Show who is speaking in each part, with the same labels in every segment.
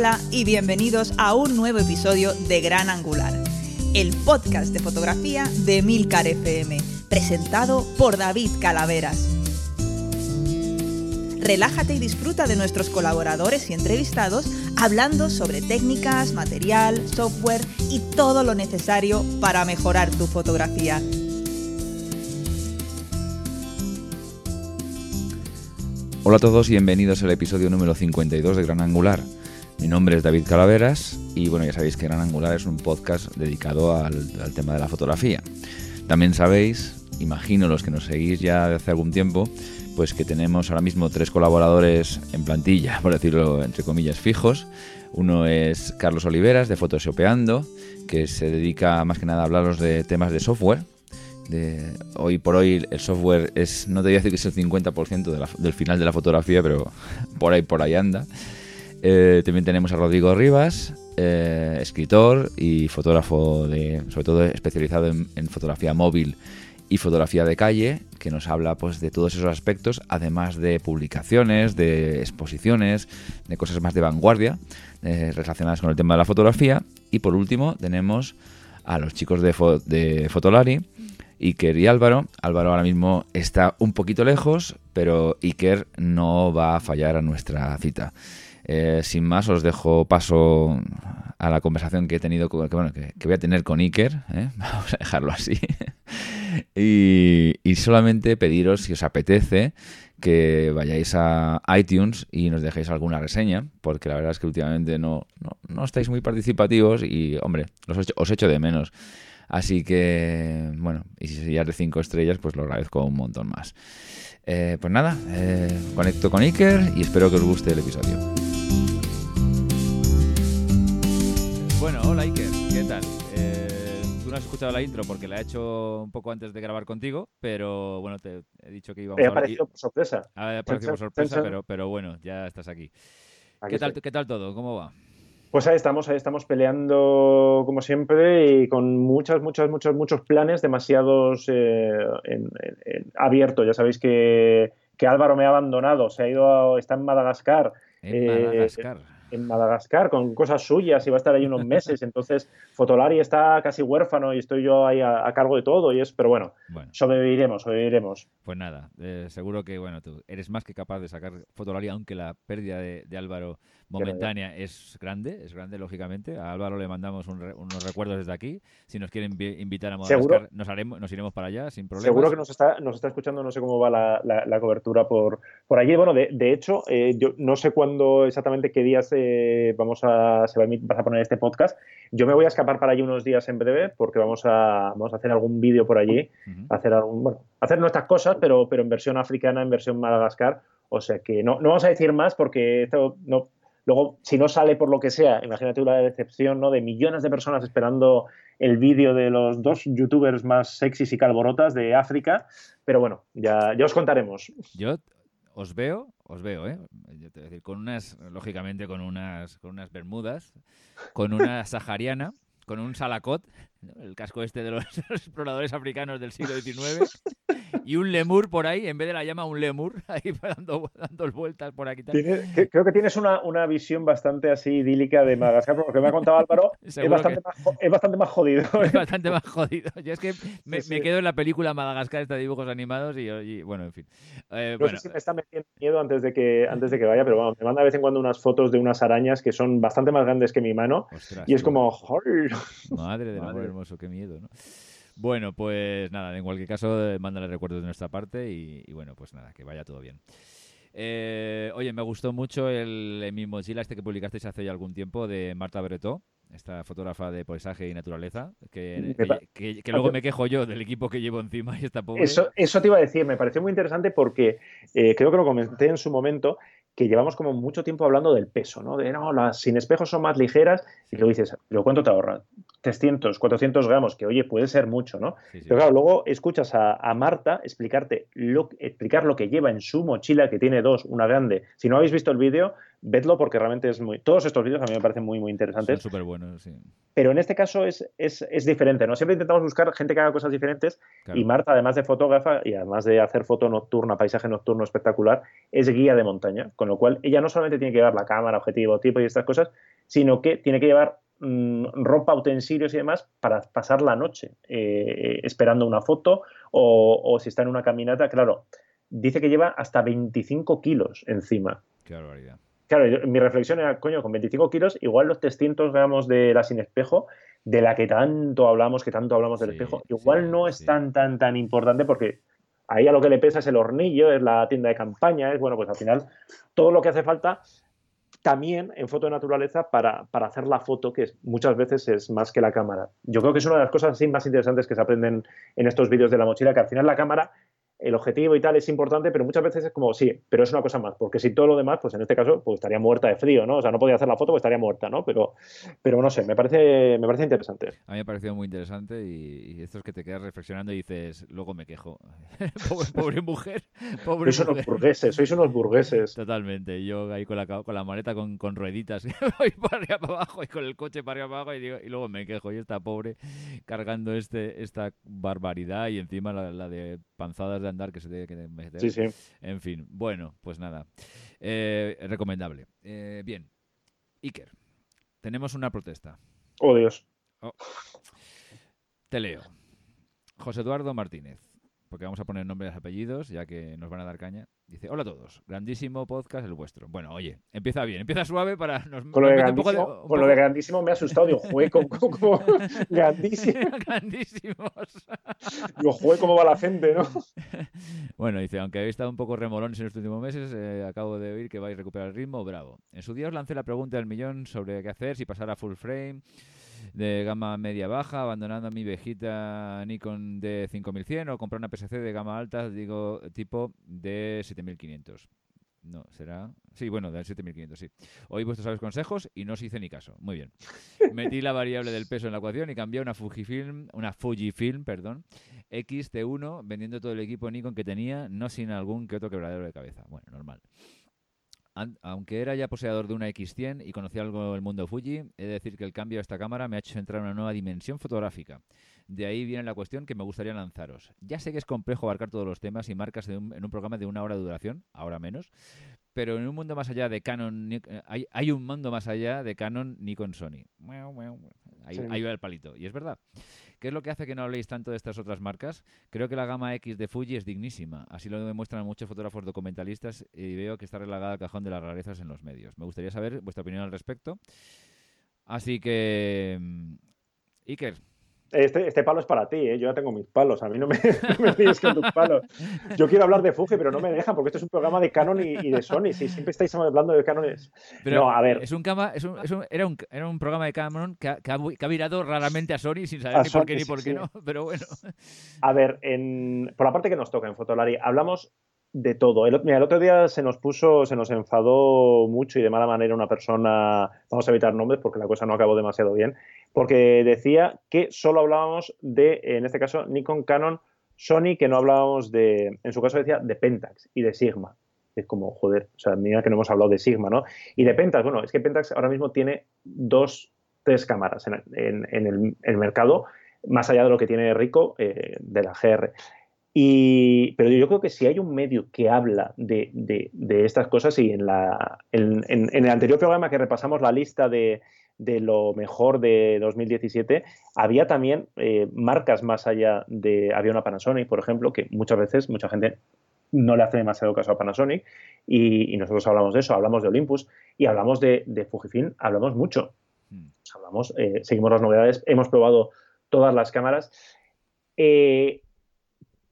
Speaker 1: Hola y bienvenidos a un nuevo episodio de Gran Angular, el podcast de fotografía de Milcar FM, presentado por David Calaveras. Relájate y disfruta de nuestros colaboradores y entrevistados hablando sobre técnicas, material, software y todo lo necesario para mejorar tu fotografía.
Speaker 2: Hola a todos y bienvenidos al episodio número 52 de Gran Angular. Mi nombre es David Calaveras y bueno, ya sabéis que Gran Angular es un podcast dedicado al, tema de la fotografía. También sabéis, imagino los que nos seguís ya de hace algún tiempo, pues que tenemos ahora mismo tres colaboradores en plantilla, por decirlo entre comillas, fijos. Uno es Carlos Oliveras de Photoshopeando, que se dedica más que nada a hablaros de temas de software. De, hoy por hoy el software es, no te voy a decir que es el 50% del final de la fotografía, pero por ahí por ahí anda. Eh, también tenemos a Rodrigo Rivas, eh, escritor y fotógrafo, de, sobre todo especializado en, fotografía móvil y fotografía de calle, que nos habla pues, de todos esos aspectos, además de publicaciones, de exposiciones, de cosas más de vanguardia eh, relacionadas con el tema de la fotografía. Y por último tenemos a los chicos de, de Fotolari, Iker y Álvaro. Álvaro ahora mismo está un poquito lejos, pero Iker no va a fallar a nuestra cita. Eh, sin más, os dejo paso a la conversación que he tenido, que, bueno, que, voy a tener con Iker. ¿eh? Vamos a dejarlo así. y, solamente pediros, si os apetece, que vayáis a iTunes y nos dejéis alguna reseña, porque la verdad es que últimamente no, no, estáis muy participativos y, hombre, os, os echo de menos. Así que, bueno, y si ya de cinco estrellas, pues lo agradezco un montón más. Eh, pues nada, conecto con Iker y espero que os guste el episodio. Bueno, hola Iker, ¿qué tal? Eh, tú no has escuchado la intro porque la he hecho un poco antes de grabar contigo, pero bueno, te he dicho que íbamos
Speaker 3: a... Ha aparecido por sorpresa.
Speaker 2: Ha aparecido por sorpresa, pero, pero bueno, ya estás aquí. ¿Qué tal, ¿Qué tal todo? ¿Cómo va?
Speaker 3: Pues ahí estamos, ahí estamos peleando como siempre y con muchos, muchos, muchos, muchos planes demasiados eh, abiertos. Ya sabéis que, que, Álvaro me ha abandonado, se ha ido, está en Madagascar.
Speaker 2: En Madagascar
Speaker 3: en Madagascar con cosas suyas y va a estar ahí unos meses. Entonces, Fotolari está casi huérfano y estoy yo ahí a, cargo de todo. Y es, pero bueno, sobreviviremos, sobreviviremos.
Speaker 2: Pues nada, eh, seguro que bueno, tú eres más que capaz de sacar Fotolari, aunque la pérdida de, Álvaro momentánea es grande, es grande, lógicamente. A Álvaro le mandamos unos recuerdos desde aquí. Si nos quieren invitar a Madagascar, nos, haremos, nos iremos para allá sin problema.
Speaker 3: Seguro que nos está, nos está escuchando, no sé cómo va la, cobertura por, por allí. Bueno, de, de hecho, eh, yo no sé cuándo exactamente qué días vamos a, se va a, a poner este podcast. Yo me voy a escapar para allí unos días en breve porque vamos a, vamos a hacer algún vídeo por allí, hacer algún, bueno, hacer nuestras cosas, pero, pero en versión africana, en versión Madagascar. O sea que no, no vamos a decir más porque esto no, Luego, si no sale por lo que sea, imagínate una decepción ¿no? de millones de personas esperando el vídeo de los dos youtubers más sexys y calborotas de África. Pero bueno, ya, ya os contaremos.
Speaker 2: Yo os veo, os veo, ¿eh? decir, con unas, lógicamente, con unas, con unas bermudas, con una sahariana, con un salacot, el casco este de los, exploradores africanos del siglo XIX, y un lemur por ahí, en vez de la llama, un lemur, ahí dando, dando vueltas por aquí.
Speaker 3: creo que tienes una, una, visión bastante así idílica de Madagascar, porque me ha contado Álvaro, es bastante, más, es bastante, más, jodido.
Speaker 2: Es bastante más jodido. Yo es que me, me quedo en la película Madagascar, está dibujos animados, y, bueno, en fin.
Speaker 3: Eh, no sé si me está metiendo miedo antes de que, antes de que vaya, pero bueno, me manda de vez en cuando unas fotos de unas arañas que son bastante más grandes que mi mano, y es como...
Speaker 2: Madre de amor hermoso, qué miedo, ¿no? Bueno, pues nada, en cualquier caso, eh, mándale recuerdos de nuestra parte y, bueno, pues nada, que vaya todo bien. Eh, oye, me gustó mucho el, en mi mochila este que publicasteis hace ya algún tiempo de Marta Bretó, esta fotógrafa de paisaje y naturaleza, que, que, luego me quejo yo del equipo que llevo encima y está pobre.
Speaker 3: Eso, eso te iba a decir, me pareció muy interesante porque eh, creo que lo comenté en su momento, que llevamos como mucho tiempo hablando del peso, ¿no? De no, las sin espejos son más ligeras y luego dices, ¿pero cuánto te ahorra? 300, 400 gramos, que oye, puede ser mucho, ¿no? Pero claro, luego escuchas a, Marta explicarte lo, explicar lo que lleva en su mochila, que tiene dos, una grande. Si no habéis visto el vídeo, vedlo porque realmente es muy... Todos estos vídeos a mí me parecen muy, muy interesantes.
Speaker 2: Son súper buenos, sí.
Speaker 3: Pero en este caso es, es, es, diferente, ¿no? Siempre intentamos buscar gente que haga cosas diferentes y Marta, además de fotógrafa y además de hacer foto nocturna, paisaje nocturno espectacular, es guía de montaña, con lo cual ella no solamente tiene que llevar la cámara, objetivo, tipo y estas cosas, sino que tiene que llevar mm, ropa, utensilios y demás para pasar la noche eh, esperando una foto o, o si está en una caminata, claro, dice que lleva hasta 25 kilos encima.
Speaker 2: Qué barbaridad
Speaker 3: claro, mi reflexión era, coño, con 25 kilos, igual los 300 gramos de la sin espejo, de la que tanto hablamos, que tanto hablamos del espejo, igual no es tan, tan, tan importante porque ahí a lo que le pesa es el hornillo, es la tienda de campaña, es, bueno, pues al final todo lo que hace falta también en foto de naturaleza para, para, hacer la foto, que muchas veces es más que la cámara. Yo creo que es una de las cosas así más interesantes que se aprenden en estos vídeos de la mochila, que al final la cámara el objetivo y tal es importante, pero muchas veces es como, sí, pero es una cosa más, porque si todo lo demás, pues en este caso, pues estaría muerta de frío, ¿no? O sea, no podía hacer la foto, pues estaría muerta, ¿no? Pero, pero no sé, me parece, me parece interesante.
Speaker 2: A mí me ha parecido muy interesante y, esto es que te quedas reflexionando y dices, luego me quejo. pobre, mujer, pobre
Speaker 3: sois unos burgueses, sois unos burgueses.
Speaker 2: Totalmente, yo ahí con la, con la maleta con, con rueditas, voy para arriba para abajo y con el coche para arriba para abajo y, luego me quejo y está pobre cargando este, esta barbaridad y encima la, la de panzadas de andar que se tiene que meter.
Speaker 3: Sí, sí.
Speaker 2: En fin, bueno, pues nada. Eh, recomendable. Eh, bien. Iker, tenemos una protesta.
Speaker 3: Oh, Dios.
Speaker 2: Oh. Te leo. José Eduardo Martínez porque vamos a poner nombres y apellidos, ya que nos van a dar caña. Dice, hola a todos, grandísimo podcast el vuestro. Bueno, oye, empieza bien, empieza suave para... Nos,
Speaker 3: con, lo de, grandísimo, con lo de grandísimo me ha asustado, digo, jugué como, grandísimo.
Speaker 2: Grandísimos.
Speaker 3: digo, cómo va la gente, ¿no?
Speaker 2: bueno, dice, aunque habéis estado un poco remolones en estos últimos meses, eh, acabo de oír que vais a recuperar el ritmo, bravo. En su día os lancé la pregunta del millón sobre qué hacer, si pasar a full frame de gama media-baja, abandonando mi viejita Nikon de 5100 o comprar una PSC de gama alta, digo, tipo de 7500. No, será. Sí, bueno, de 7500, sí. Oí vuestros sabios consejos y no os hice ni caso. Muy bien. Metí la variable del peso en la ecuación y cambié una Fujifilm, una Fujifilm, perdón, XT1, vendiendo todo el equipo Nikon que tenía, no sin algún que otro quebradero de cabeza. Bueno, normal aunque era ya poseedor de una X100 y conocía algo del mundo Fuji, he de decir que el cambio a esta cámara me ha hecho entrar en una nueva dimensión fotográfica. De ahí viene la cuestión que me gustaría lanzaros. Ya sé que es complejo abarcar todos los temas y marcas en un programa de una hora de duración, ahora menos, pero en un mundo más allá de Canon, eh, hay, un mundo más allá de Canon, Nikon, Sony. Ahí, ahí va el palito. Y es verdad. ¿Qué es lo que hace que no habléis tanto de estas otras marcas? Creo que la gama X de Fuji es dignísima. Así lo demuestran muchos fotógrafos documentalistas y veo que está relegada al cajón de las rarezas en los medios. Me gustaría saber vuestra opinión al respecto. Así que, mm, Iker,
Speaker 3: este, este, palo es para ti, ¿eh? yo ya tengo mis palos, a mí no me, no con tus palos. Yo quiero hablar de Fuji, pero no me dejan porque esto es un programa de Canon y, de Sony. Si siempre estáis hablando de Canon.
Speaker 2: Pero no, a ver. Es un, es un, es un, era, un, era un programa de Canon que ha, que ha, virado raramente a Sony sin saber ni por qué ni por qué no, pero bueno.
Speaker 3: A ver, en, por la parte que nos toca en Fotolari, hablamos de todo. El, mira, el otro día se nos puso, se nos enfadó mucho y de mala manera una persona, vamos a evitar nombres porque la cosa no acabó demasiado bien, porque decía que solo hablábamos de, en este caso, Nikon, Canon, Sony, que no hablábamos de, en su caso decía, de Pentax y de Sigma. Es como, joder, o sea, mira que no hemos hablado de Sigma, ¿no? Y de Pentax, bueno, es que Pentax ahora mismo tiene dos, tres cámaras en, el, mercado, más allá de lo que tiene Rico eh, de la GR. Y, pero yo creo que si hay un medio que habla de, de, estas cosas, y en, la, en, el anterior programa que repasamos la lista de, de lo mejor de 2017, había también eh, marcas más allá de. Había una Panasonic, por ejemplo, que muchas veces mucha gente no le hace demasiado caso a Panasonic, y, nosotros hablamos de eso, hablamos de Olympus y hablamos de, Fujifilm, hablamos mucho. Hmm. Hablamos, eh, seguimos las novedades, hemos probado todas las cámaras. Eh,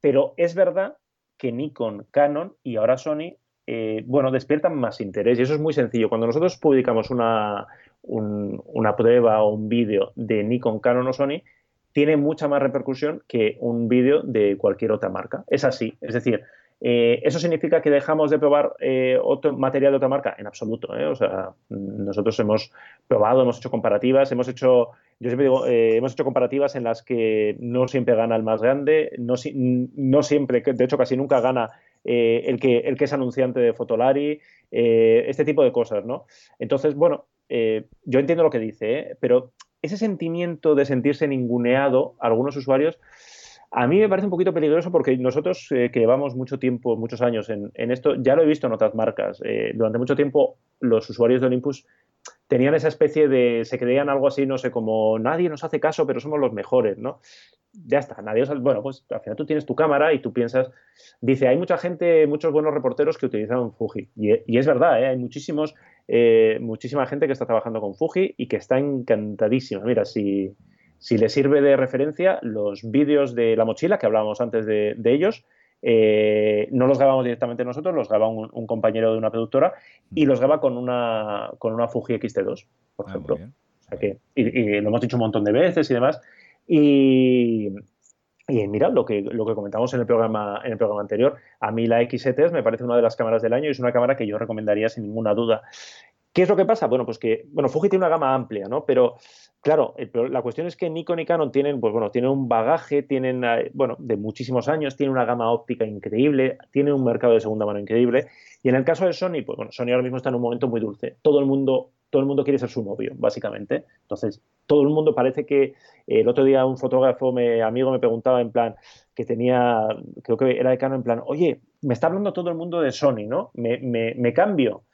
Speaker 3: pero es verdad que Nikon, Canon y ahora Sony, eh, bueno, despiertan más interés y eso es muy sencillo. Cuando nosotros publicamos una, una prueba o un vídeo de Nikon, Canon o Sony, tiene mucha más repercusión que un vídeo de cualquier otra marca. Es así. Es decir, eh, ¿Eso significa que dejamos de probar eh, otro material de otra marca? En absoluto. ¿eh? O sea, nosotros hemos probado, hemos hecho comparativas, hemos hecho, yo siempre digo, hemos hecho comparativas en las que no siempre gana el más grande, no, siempre, de hecho casi nunca gana eh, el, que, el que es anunciante de Fotolari, eh, este tipo de cosas, ¿no? Entonces, bueno, yo entiendo lo que dice, pero ese sentimiento de sentirse ninguneado, algunos usuarios, a mí me parece un poquito peligroso porque nosotros que llevamos mucho tiempo, muchos años en, esto, ya lo he visto en otras marcas. durante mucho tiempo los usuarios de Olympus tenían esa especie de, se creían algo así, no sé, como nadie nos hace caso, pero somos los mejores, ¿no? Ya está, nadie os, bueno, pues al final tú tienes tu cámara y tú piensas, dice, hay mucha gente, muchos buenos reporteros que utilizan Fuji, y, es verdad, ¿eh? hay muchísimos, eh, muchísima gente que está trabajando con Fuji y que está encantadísima. Mira, si, si le sirve de referencia, los vídeos de la mochila, que hablábamos antes de, de ellos, eh, no los grabamos directamente nosotros, los graba un, compañero de una productora y los graba con una, con una Fuji X-T2, por ah, ejemplo. que, y, lo hemos dicho un montón de veces y demás. Y, y mira, lo que, lo que comentamos en el, programa, en el programa anterior, a mí la X7 me parece una de las cámaras del año y es una cámara que yo recomendaría sin ninguna duda. ¿Qué es lo que pasa? Bueno, pues que, bueno, Fuji tiene una gama amplia, ¿no? Pero Claro, la cuestión es que Nikon y Canon tienen, pues bueno, tienen un bagaje, tienen, eh, bueno, de muchísimos años, tienen una gama óptica increíble, tienen un mercado de segunda mano increíble. Y en el caso de Sony, pues bueno, Sony ahora mismo está en un momento muy dulce. Todo el mundo, todo el mundo quiere ser su novio, básicamente. Entonces, todo el mundo parece que eh, el otro día un fotógrafo me, amigo me preguntaba en plan que tenía, creo que era de Canon, en plan, oye, me está hablando todo el mundo de Sony, ¿no? Me cambio.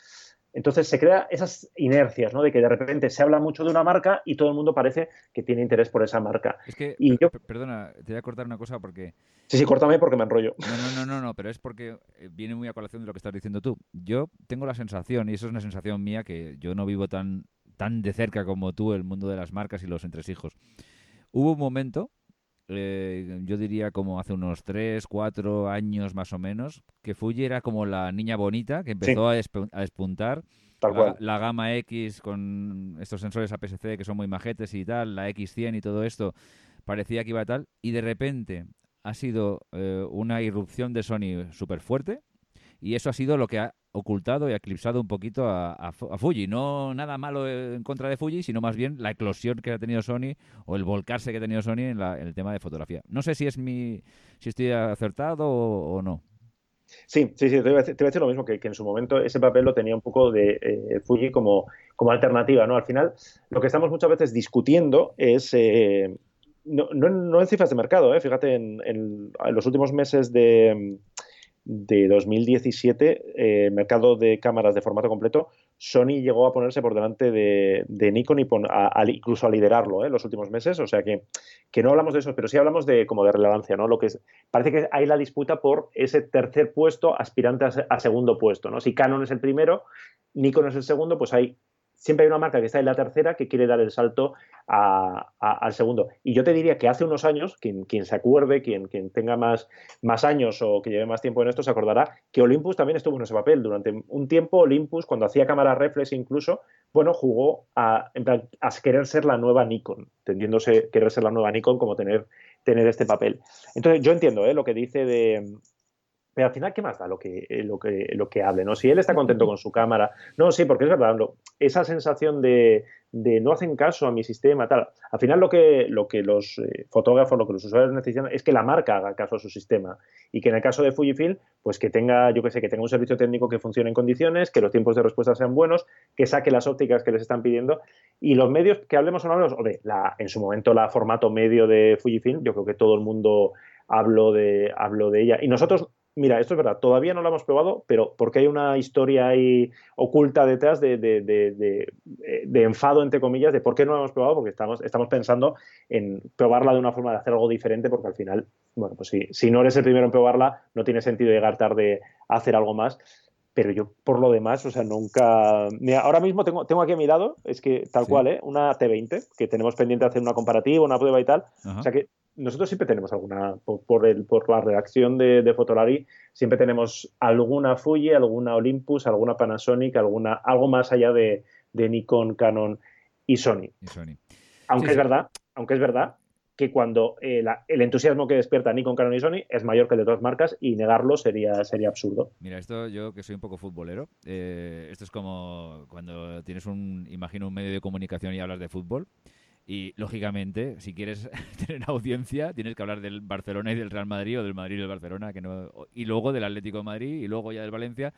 Speaker 3: Entonces se crea esas inercias, ¿no? De que de repente se habla mucho de una marca y todo el mundo parece que tiene interés por esa marca.
Speaker 2: Es que,
Speaker 3: y
Speaker 2: yo... perdona, te voy a cortar una cosa porque...
Speaker 3: Sí, sí, córtame porque me enrollo.
Speaker 2: No, no, no, no, no, pero es porque eh, viene muy a colación de lo que estás diciendo tú. Yo tengo la sensación, y eso es una sensación mía, que yo no vivo tan, tan de cerca como tú el mundo de las marcas y los entresijos. Hubo un momento eh, yo diría como hace unos 3, 4 años más o menos, que Fuji era como la niña bonita que empezó a, despuntar. La, gama X con estos sensores APS-C que son muy majetes y tal, la X100 y todo esto, parecía que iba tal, y de repente ha sido eh, una irrupción de Sony súper fuerte, y eso ha sido lo que ha ocultado y eclipsado un poquito a, Fuji. No nada malo en contra de Fuji, sino más bien la eclosión que ha tenido Sony o el volcarse que ha tenido Sony en, el tema de fotografía. No sé si es mi si estoy acertado o, no.
Speaker 3: Sí, sí, sí, te voy, a decir, lo mismo, que, en su momento ese papel lo tenía un poco de eh, Fuji como, como alternativa, ¿no? Al final, lo que estamos muchas veces discutiendo es, eh, no, no, en cifras de mercado, ¿eh? fíjate, en los últimos meses de, de 2017, eh, mercado de cámaras de formato completo, Sony llegó a ponerse por delante de, Nikon y incluso a liderarlo en eh, los últimos meses. O sea que, que, no hablamos de eso, pero sí hablamos de como de relevancia, ¿no? Lo que es, parece que hay la disputa por ese tercer puesto aspirante a, a, segundo puesto, ¿no? Si Canon es el primero, Nikon es el segundo, pues hay siempre hay una marca que está en la tercera que quiere dar el salto al segundo. Y yo te diría que hace unos años, quien, quien se acuerde, quien, quien tenga más, más, años o que lleve más tiempo en esto, se acordará que Olympus también estuvo en ese papel. Durante un tiempo, Olympus, cuando hacía cámaras reflex incluso, bueno, jugó a, a querer ser la nueva Nikon, tendiéndose querer ser la nueva Nikon como tener, tener este papel. Entonces, yo entiendo ¿eh? lo que dice de, pero al final, ¿qué más da lo que, eh, lo que, lo que hable? ¿no? Si él está contento con su cámara. No, sí, porque es verdad, esa sensación de, no hacen caso a mi sistema, tal. Al final lo que, lo que los eh, fotógrafos, lo que los usuarios necesitan es que la marca haga caso a su sistema. Y que en el caso de Fujifilm, pues que tenga, yo qué sé, que tenga un servicio técnico que funcione en condiciones, que los tiempos de respuesta sean buenos, que saque las ópticas que les están pidiendo. Y los medios, que hablemos o no hablemos, de la, en su momento la formato medio de Fujifilm, yo creo que todo el mundo habló de, habló de ella. Y nosotros Mira, esto es verdad, todavía no lo hemos probado, pero porque hay una historia ahí oculta detrás de, de, enfado, entre comillas, de por qué no lo hemos probado, porque estamos, estamos pensando en probarla de una forma de hacer algo diferente, porque al final, bueno, pues si, si no eres el primero en probarla, no tiene sentido llegar tarde a hacer algo más pero yo por lo demás, o sea, nunca... Mira, ahora mismo tengo, tengo aquí a mi lado, es que tal cual, ¿eh? Una T20, que tenemos pendiente de hacer una comparativa, una prueba y tal. O sea que nosotros siempre tenemos alguna, por, el, por la reacción de, de, Fotolari, siempre tenemos alguna Fuji, alguna Olympus, alguna Panasonic, alguna, algo más allá de, Nikon, Canon y Sony. Aunque es verdad, aunque es verdad que cuando eh, el entusiasmo que despierta Nikon, Canon y Sony es mayor que el de otras marcas y negarlo sería, sería absurdo.
Speaker 2: Mira, esto yo que soy un poco futbolero, eh, esto es como cuando tienes un, imagino un medio de comunicación y hablas de fútbol Y lógicamente, si quieres tener audiencia, tienes que hablar del Barcelona y del Real Madrid o del Madrid y del Barcelona, que no, y luego del Atlético de Madrid y luego ya del Valencia.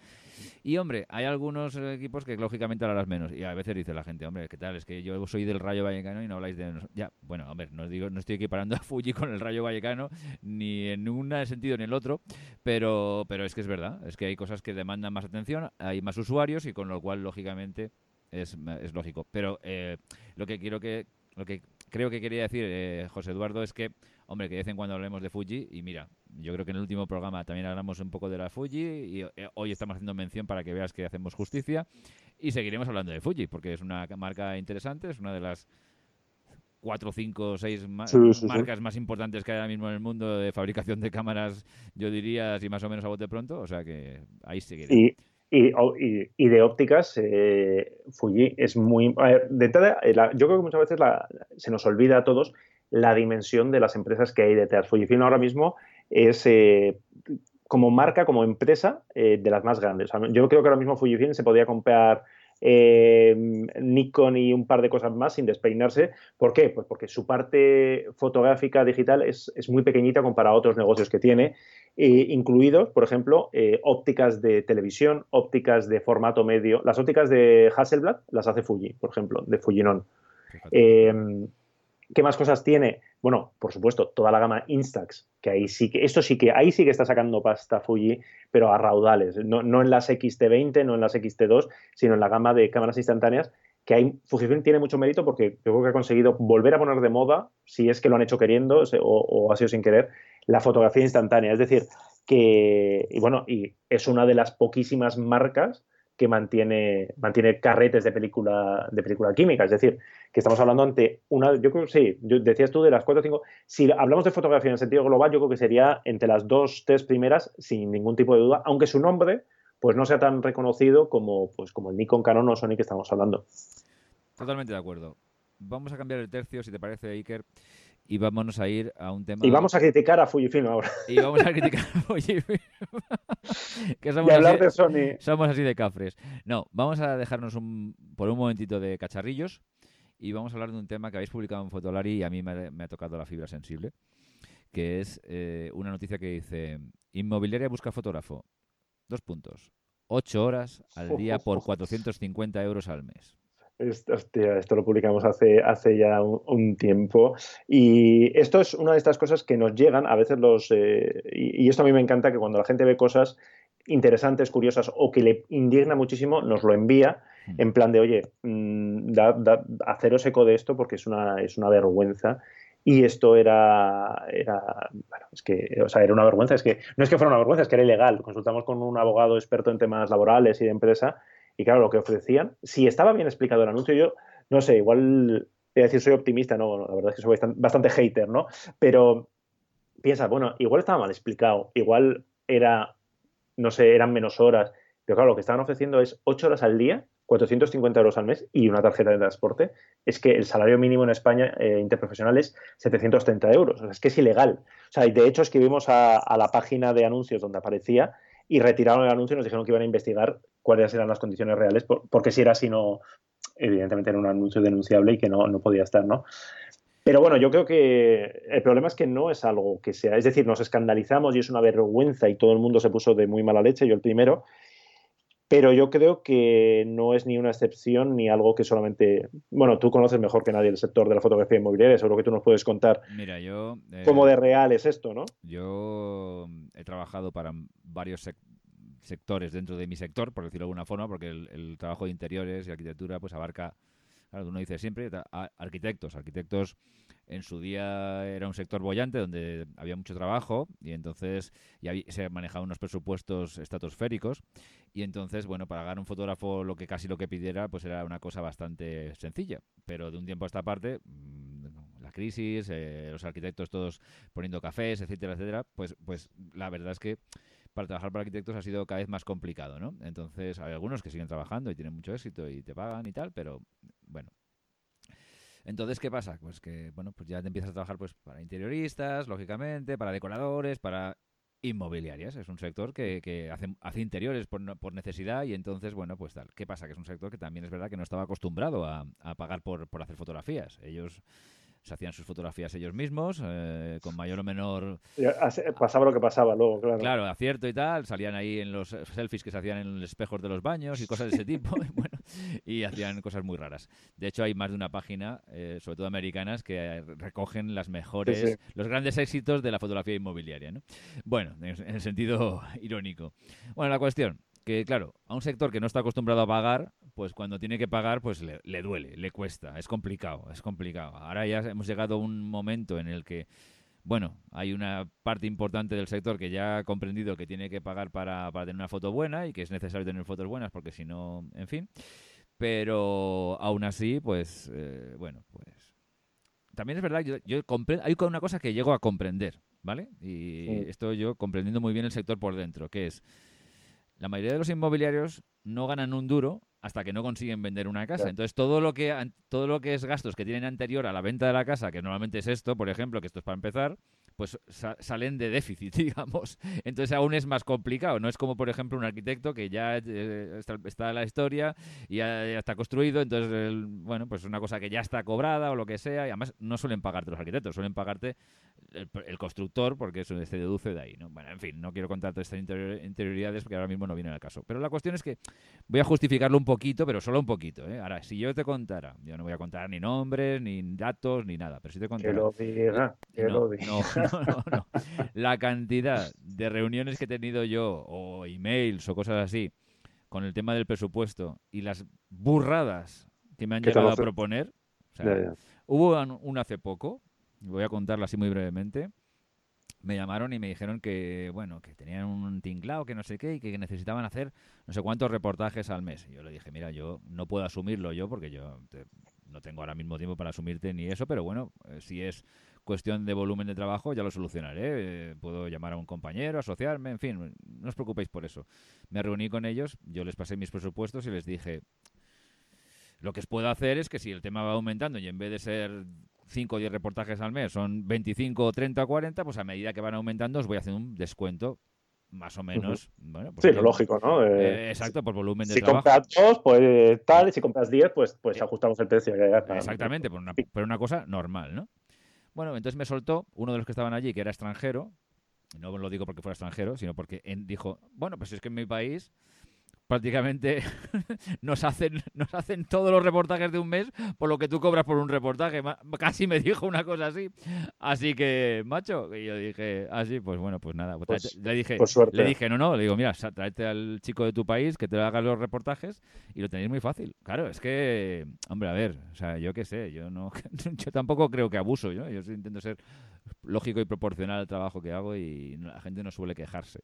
Speaker 2: Y hombre, hay algunos equipos que lógicamente hablarás menos. Y a veces dice la gente, hombre, ¿qué tal? Es que yo soy del Rayo Vallecano y no habláis de. Ya, bueno, hombre, no, digo, no estoy equiparando a Fuji con el Rayo Vallecano, ni en un sentido ni en el otro, pero, pero es que es verdad, es que hay cosas que demandan más atención, hay más usuarios y con lo cual, lógicamente, es, es lógico. Pero eh, lo que quiero que, lo que creo que quería decir eh, José Eduardo es que, hombre, que de vez en cuando hablemos de Fuji y mira, yo creo que en el último programa también hablamos un poco de la Fuji y eh, hoy estamos haciendo mención para que veas que hacemos justicia y seguiremos hablando de Fuji porque es una marca interesante, es una de las cuatro, cinco, seis marcas más importantes que hay ahora mismo en el mundo de fabricación de cámaras, yo diría, así más o menos a bote pronto, o sea que ahí seguiré.
Speaker 3: Y, de ópticas, eh, Fuji es muy... de entrada, eh, yo creo que muchas veces se nos olvida a todos la dimensión de las empresas que hay detrás. Fujifilm ahora mismo es eh, como marca, como empresa, de las más grandes. yo creo que ahora mismo Fujifilm se podría comprar Nikon y un par de cosas más sin despeinarse. ¿Por qué? Pues porque su parte fotográfica digital es, es muy pequeñita comparado a otros negocios que tiene eh, incluidos, por ejemplo, eh, ópticas de televisión, ópticas de formato medio. Las ópticas de Hasselblad las hace Fuji, por ejemplo, de Fujinon. ¿Qué más cosas tiene? Bueno, por supuesto, toda la gama Instax, que ahí sí que, esto sí que, ahí sí que está sacando pasta Fuji, pero a raudales, no, no en las XT20, no en las XT2, sino en la gama de cámaras instantáneas, que hay, Fujifilm tiene mucho mérito porque creo que ha conseguido volver a poner de moda, si es que lo han hecho queriendo o ha sido sin querer, la fotografía instantánea. Es decir, que, y bueno, y es una de las poquísimas marcas que mantiene, mantiene carretes de película, de película química. Es decir, que estamos hablando ante una, yo creo que sí, decías tú de las cuatro o cinco, si hablamos de fotografía en el sentido global, yo creo que sería entre las dos, tres primeras, sin ningún tipo de duda, aunque su nombre pues no sea tan reconocido como, pues, como el Nikon, Canon o Sony que estamos hablando.
Speaker 2: Totalmente de acuerdo. Vamos a cambiar el tercio, si te parece, Iker, y vámonos a ir a un tema.
Speaker 3: Y vamos a criticar a Fujifilm ahora.
Speaker 2: Y vamos a criticar a Fujifilm.
Speaker 3: que somos y hablar así, de Sony.
Speaker 2: Somos así de cafres. No, vamos a dejarnos un, por un momentito de cacharrillos y vamos a hablar de un tema que habéis publicado en Fotolari y a mí me, ha tocado la fibra sensible, que es eh, una noticia que dice: Inmobiliaria busca fotógrafo. Dos puntos. Ocho horas al día por 450 euros al mes.
Speaker 3: Esto, lo publicamos hace, hace ya un, tiempo. Y esto es una de estas cosas que nos llegan, a veces los... Eh, y, esto a mí me encanta, que cuando la gente ve cosas interesantes, curiosas o que le indigna muchísimo, nos lo envía hmm. en plan de, oye, mm, haceros eco de esto porque es una, es una vergüenza. Y esto era, era, bueno, es que, o sea, era una vergüenza. Es que no es que fuera una vergüenza, es que era ilegal. Consultamos con un abogado experto en temas laborales y de empresa y claro, lo que ofrecían, si estaba bien explicado el anuncio, yo no sé, igual, voy a decir, soy optimista, no, la verdad es que soy bastante hater, ¿no? Pero piensa, bueno, igual estaba mal explicado, igual era, no sé, eran menos horas, pero claro, lo que estaban ofreciendo es 8 horas al día, 450 euros al mes y una tarjeta de transporte. Es que el salario mínimo en España eh, interprofesional es 730 euros. O sea, es que es ilegal. O sea, de hecho escribimos a la página de anuncios donde aparecía y retiraron el anuncio y nos dijeron que iban a investigar cuáles eran las condiciones reales, porque si era así, no, evidentemente era un anuncio denunciable y que no, no podía estar, ¿no? Pero bueno, yo creo que el problema es que no es algo que sea, es decir, nos escandalizamos y es una vergüenza y todo el mundo se puso de muy mala leche, yo el primero, pero yo creo que no es ni una excepción ni algo que solamente, bueno, tú conoces mejor que nadie el sector de la fotografía inmobiliaria, seguro que tú nos puedes contar
Speaker 2: Mira, yo,
Speaker 3: eh, cómo de real es esto, ¿no?
Speaker 2: Yo he trabajado para varios sectores dentro de mi sector, por decirlo de alguna forma, porque el, trabajo de interiores y arquitectura pues abarca, claro, uno dice siempre, arquitectos, arquitectos en su día era un sector bollante donde había mucho trabajo y entonces ya se manejaban unos presupuestos estratosféricos y entonces, bueno, para pagar un fotógrafo lo que casi lo que pidiera pues era una cosa bastante sencilla, pero de un tiempo a esta parte mm, la crisis, eh, los arquitectos todos poniendo cafés, etcétera, etcétera, pues pues la verdad es que para trabajar para arquitectos ha sido cada vez más complicado, ¿no? Entonces, hay algunos que siguen trabajando y tienen mucho éxito y te pagan y tal, pero bueno. Entonces, ¿qué pasa? Pues que, bueno, pues ya te empiezas a trabajar pues para interioristas, lógicamente, para decoradores, para inmobiliarias. Es un sector que, que hace, hace, interiores por, por, necesidad y entonces, bueno, pues tal. ¿Qué pasa? Que es un sector que también es verdad que no estaba acostumbrado a, a pagar por, por hacer fotografías. Ellos se hacían sus fotografías ellos mismos, eh, con mayor o menor...
Speaker 3: Pasaba lo que pasaba luego, claro.
Speaker 2: Claro, acierto y tal, salían ahí en los selfies que se hacían en los espejos de los baños y cosas de ese tipo, y, bueno, y hacían cosas muy raras. De hecho, hay más de una página, eh, sobre todo americanas, que recogen las mejores, sí, sí. los grandes éxitos de la fotografía inmobiliaria. ¿no? Bueno, en el sentido irónico. Bueno, la cuestión, que claro, a un sector que no está acostumbrado a pagar, pues cuando tiene que pagar, pues le, le, duele, le cuesta, es complicado, es complicado. Ahora ya hemos llegado a un momento en el que, bueno, hay una parte importante del sector que ya ha comprendido que tiene que pagar para, para tener una foto buena y que es necesario tener fotos buenas porque si no, en fin. Pero aún así, pues, eh, bueno, pues... También es verdad, yo, yo hay una cosa que llego a comprender, ¿vale? Y sí. esto yo comprendiendo muy bien el sector por dentro, que es la mayoría de los inmobiliarios no ganan un duro hasta que no consiguen vender una casa. Entonces, todo lo que todo lo que es gastos que tienen anterior a la venta de la casa, que normalmente es esto, por ejemplo, que esto es para empezar, pues sa salen de déficit, digamos. Entonces aún es más complicado. No es como, por ejemplo, un arquitecto que ya eh, está, está, la historia y ya, ya está construido, entonces, el, bueno, pues es una cosa que ya está cobrada o lo que sea, y además no suelen pagarte los arquitectos, suelen pagarte el, el constructor porque eso se deduce de ahí, ¿no? Bueno, en fin, no quiero contar todas estas interior, interioridades porque ahora mismo no viene al caso. Pero la cuestión es que voy a justificarlo un poquito, pero solo un poquito, ¿eh? Ahora, si yo te contara, yo no voy a contar ni nombres, ni datos, ni nada, pero si te contara...
Speaker 3: Que lo diga, que
Speaker 2: no,
Speaker 3: lo diga.
Speaker 2: No, no, no, no. La cantidad de reuniones que he tenido yo, o emails o cosas así, con el tema del presupuesto y las burradas que me han llegado a proponer. O sea, ya, ya. Hubo una hace poco, voy a contarla así muy brevemente. Me llamaron y me dijeron que, bueno, que tenían un tinglao, que no sé qué, y que necesitaban hacer no sé cuántos reportajes al mes. Y yo le dije, mira, yo no puedo asumirlo yo porque yo te, no tengo ahora mismo tiempo para asumirte ni eso, pero bueno, eh, si es cuestión de volumen de trabajo, ya lo solucionaré. Eh, puedo llamar a un compañero, asociarme, en fin, no os preocupéis por eso. Me reuní con ellos, yo les pasé mis presupuestos y les dije, lo que os puedo hacer es que si el tema va aumentando y en vez de ser 5 o 10 reportajes al mes son 25, 30 o 40, pues a medida que van aumentando os voy a hacer un descuento más o menos. Uh -huh. bueno, pues
Speaker 3: sí, lo lógico, ¿no?
Speaker 2: Eh, exacto, por volumen de
Speaker 3: si
Speaker 2: trabajo.
Speaker 3: Si compras dos, pues tal, y si compras 10, pues, pues ajustamos el precio.
Speaker 2: Exactamente, por una, por una cosa normal, ¿no? Bueno, entonces me soltó uno de los que estaban allí, que era extranjero, no lo digo porque fuera extranjero, sino porque dijo, bueno, pues es que en mi país prácticamente nos hacen nos hacen todos los reportajes de un mes por lo que tú cobras por un reportaje. Casi me dijo una cosa así. Así que, macho, y yo dije, así, ah, pues bueno, pues nada. Pues, pues, le dije, le dije, no, no, le digo, mira, tráete al chico de tu país que te haga los reportajes y lo tenéis muy fácil. Claro, es que, hombre, a ver, o sea, yo qué sé, yo no, yo tampoco creo que abuso, ¿no? Yo intento ser lógico y proporcional al trabajo que hago y la gente no suele quejarse.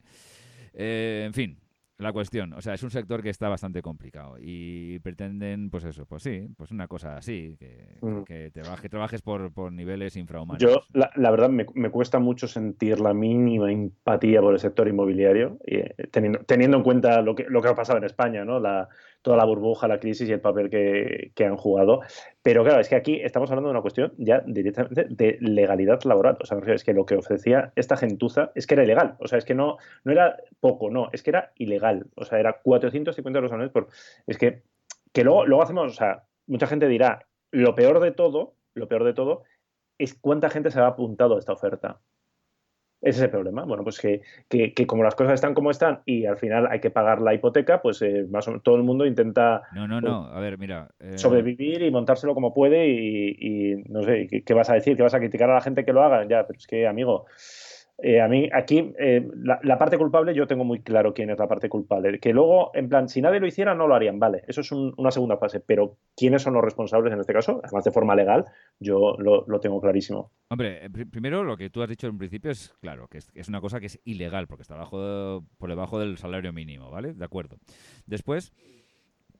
Speaker 2: Eh, en fin, la cuestión. O sea, es un sector que está bastante complicado y pretenden, pues eso, pues sí, pues una cosa así, que, mm. que, te baje, trabajes por, por niveles infrahumanos.
Speaker 3: Yo, la, la verdad, me, me, cuesta mucho sentir la mínima empatía por el sector inmobiliario, y, eh, teniendo, teniendo en cuenta lo que, lo que ha pasado en España, ¿no? La, toda la burbuja, la crisis y el papel que, que, han jugado. Pero claro, es que aquí estamos hablando de una cuestión ya directamente de legalidad laboral. O sea, es que lo que ofrecía esta gentuza es que era ilegal. O sea, es que no, no era poco, no, es que era ilegal. O sea, era 450 euros al mes por... Es que, que luego, luego hacemos, o sea, mucha gente dirá, lo peor de todo, lo peor de todo, es cuánta gente se ha apuntado a esta oferta. Ese es el problema. Bueno, pues que, que, que, como las cosas están como están y al final hay que pagar la hipoteca, pues eh, más o menos todo el mundo intenta
Speaker 2: no, no, no. A ver, mira,
Speaker 3: eh... sobrevivir y montárselo como puede y, y no sé, ¿qué, ¿qué, vas a decir? ¿Qué vas a criticar a la gente que lo haga? Ya, pero es que, amigo, eh, a mí aquí eh, la, parte culpable yo tengo muy claro quién es la parte culpable. Que luego, en plan, si nadie lo hiciera, no lo harían, vale. Eso es un, una segunda fase. Pero quiénes son los responsables en este caso, además de forma legal, yo lo, lo tengo clarísimo.
Speaker 2: Hombre, pr primero lo que tú has dicho en principio es claro, que es, es una cosa que es ilegal porque está bajo, por debajo del salario mínimo, ¿vale? De acuerdo. Después